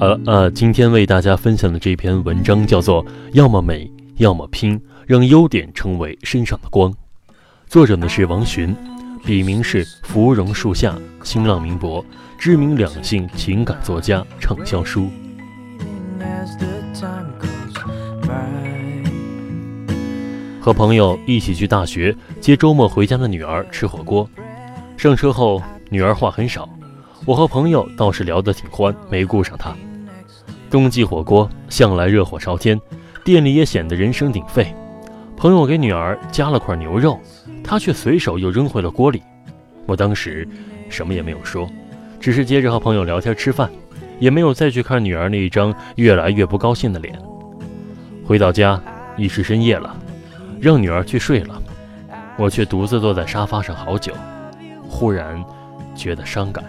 好了，呃，今天为大家分享的这篇文章叫做《要么美，要么拼，让优点成为身上的光》。作者呢是王洵，笔名是芙蓉树下，新浪名博，知名两性情感作家，畅销书。和朋友一起去大学接周末回家的女儿吃火锅，上车后女儿话很少，我和朋友倒是聊得挺欢，没顾上她。冬季火锅向来热火朝天，店里也显得人声鼎沸。朋友给女儿加了块牛肉，她却随手又扔回了锅里。我当时什么也没有说，只是接着和朋友聊天吃饭，也没有再去看女儿那一张越来越不高兴的脸。回到家已是深夜了，让女儿去睡了，我却独自坐在沙发上好久，忽然觉得伤感。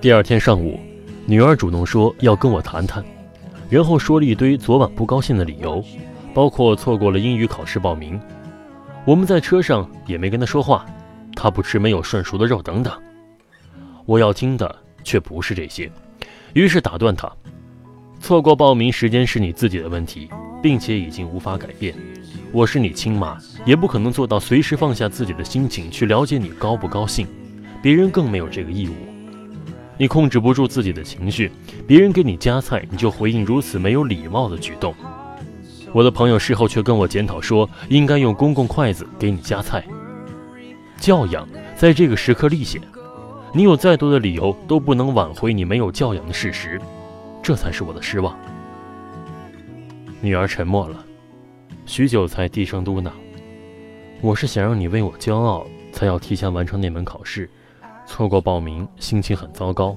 第二天上午。女儿主动说要跟我谈谈，然后说了一堆昨晚不高兴的理由，包括错过了英语考试报名。我们在车上也没跟她说话，她不吃没有涮熟的肉等等。我要听的却不是这些，于是打断她：错过报名时间是你自己的问题，并且已经无法改变。我是你亲妈，也不可能做到随时放下自己的心情去了解你高不高兴，别人更没有这个义务。你控制不住自己的情绪，别人给你夹菜，你就回应如此没有礼貌的举动。我的朋友事后却跟我检讨说，应该用公共筷子给你夹菜。教养在这个时刻立显，你有再多的理由都不能挽回你没有教养的事实，这才是我的失望。女儿沉默了，许久才低声嘟囔：“我是想让你为我骄傲，才要提前完成那门考试。”错过报名，心情很糟糕，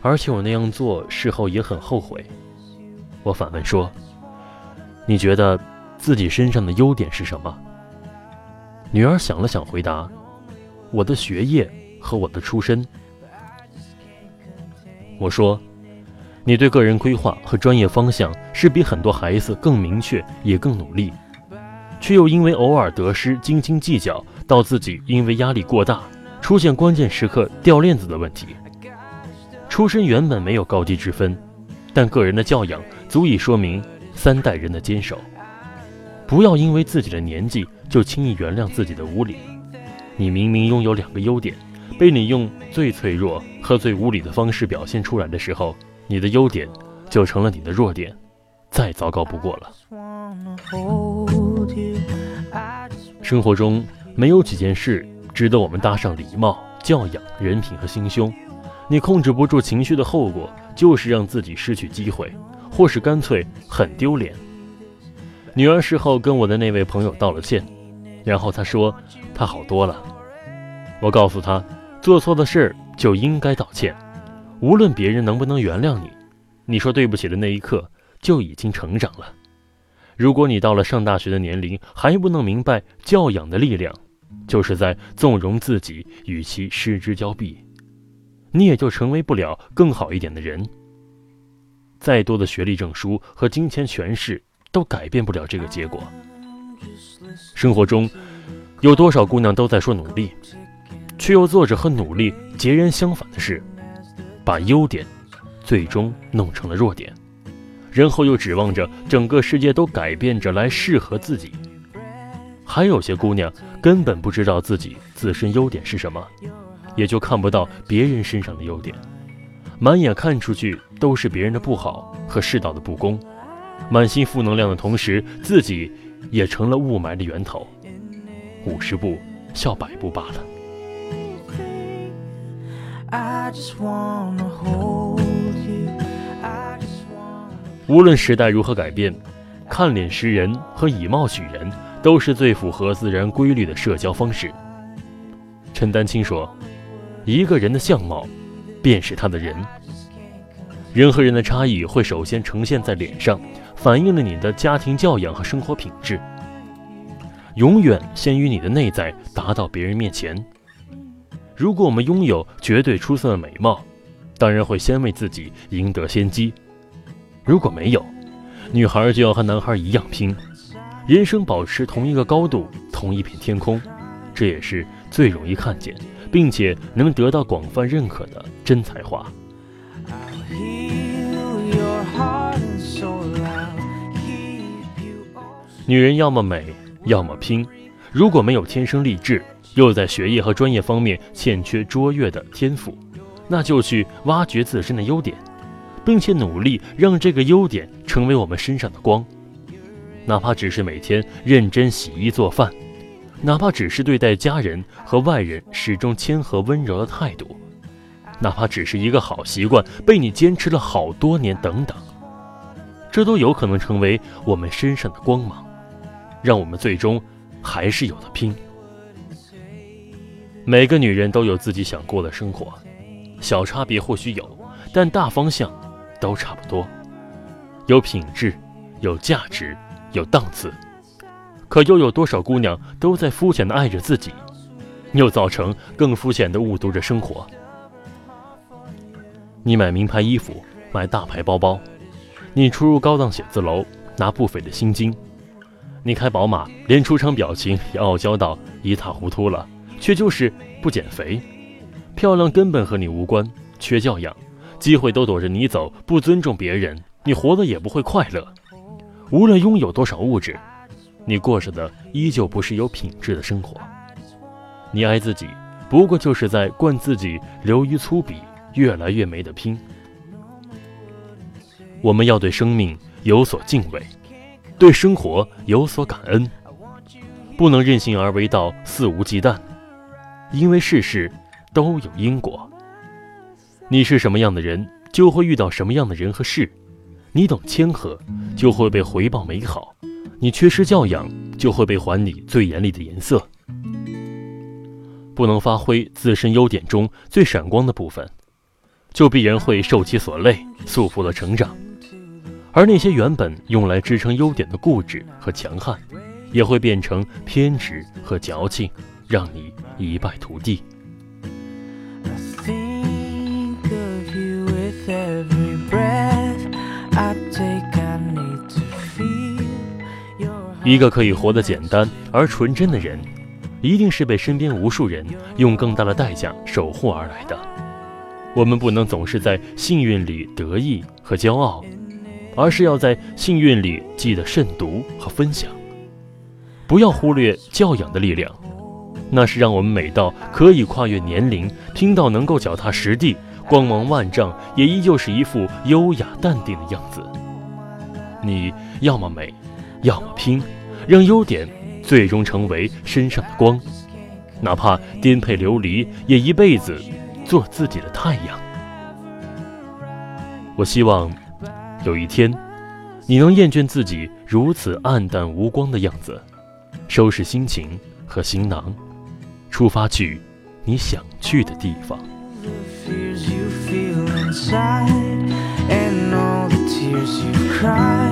而且我那样做事后也很后悔。我反问说：“你觉得自己身上的优点是什么？”女儿想了想，回答：“我的学业和我的出身。”我说：“你对个人规划和专业方向是比很多孩子更明确，也更努力，却又因为偶尔得失斤斤计较，到自己因为压力过大。”出现关键时刻掉链子的问题。出身原本没有高低之分，但个人的教养足以说明三代人的坚守。不要因为自己的年纪就轻易原谅自己的无理。你明明拥有两个优点，被你用最脆弱和最无理的方式表现出来的时候，你的优点就成了你的弱点，再糟糕不过了。生活中没有几件事。值得我们搭上礼貌、教养、人品和心胸。你控制不住情绪的后果，就是让自己失去机会，或是干脆很丢脸。女儿事后跟我的那位朋友道了歉，然后她说她好多了。我告诉她，做错的事儿就应该道歉，无论别人能不能原谅你，你说对不起的那一刻就已经成长了。如果你到了上大学的年龄还不能明白教养的力量，就是在纵容自己与其失之交臂，你也就成为不了更好一点的人。再多的学历证书和金钱权势都改变不了这个结果。生活中，有多少姑娘都在说努力，却又做着和努力截然相反的事，把优点最终弄成了弱点，然后又指望着整个世界都改变着来适合自己。还有些姑娘根本不知道自己自身优点是什么，也就看不到别人身上的优点，满眼看出去都是别人的不好和世道的不公，满心负能量的同时，自己也成了雾霾的源头。五十步笑百步罢了。无论时代如何改变，看脸识人和以貌取人都是最符合自然规律的社交方式。陈丹青说：“一个人的相貌，便是他的人。人和人的差异会首先呈现在脸上，反映了你的家庭教养和生活品质。永远先于你的内在达到别人面前。如果我们拥有绝对出色的美貌，当然会先为自己赢得先机。如果没有，女孩就要和男孩一样拼，人生保持同一个高度，同一片天空，这也是最容易看见，并且能得到广泛认可的真才华。女人要么美，要么拼。如果没有天生丽质，又在学业和专业方面欠缺卓越的天赋，那就去挖掘自身的优点，并且努力让这个优点成为我们身上的光。哪怕只是每天认真洗衣做饭，哪怕只是对待家人和外人始终谦和温柔的态度，哪怕只是一个好习惯被你坚持了好多年，等等，这都有可能成为我们身上的光芒，让我们最终还是有了拼。每个女人都有自己想过的生活。小差别或许有，但大方向都差不多。有品质，有价值，有档次。可又有多少姑娘都在肤浅的爱着自己，又造成更肤浅的误读着生活？你买名牌衣服，买大牌包包，你出入高档写字楼，拿不菲的薪金，你开宝马，连出场表情也傲娇到一塌糊涂了，却就是不减肥。漂亮根本和你无关，缺教养，机会都躲着你走，不尊重别人，你活得也不会快乐。无论拥有多少物质，你过着的依旧不是有品质的生活。你爱自己，不过就是在惯自己流于粗鄙，越来越没得拼。我们要对生命有所敬畏，对生活有所感恩，不能任性而为到肆无忌惮，因为世事。都有因果。你是什么样的人，就会遇到什么样的人和事。你懂谦和，就会被回报美好；你缺失教养，就会被还你最严厉的颜色。不能发挥自身优点中最闪光的部分，就必然会受其所累，束缚了成长。而那些原本用来支撑优点的固执和强悍，也会变成偏执和矫情，让你一败涂地。一个可以活得简单而纯真的人，一定是被身边无数人用更大的代价守护而来的。我们不能总是在幸运里得意和骄傲，而是要在幸运里记得慎独和分享。不要忽略教养的力量，那是让我们美到可以跨越年龄，拼到能够脚踏实地，光芒万丈，也依旧是一副优雅淡定的样子。你要么美，要么拼。让优点最终成为身上的光，哪怕颠沛流离，也一辈子做自己的太阳。我希望有一天，你能厌倦自己如此暗淡无光的样子，收拾心情和行囊，出发去你想去的地方。And all the tears you cried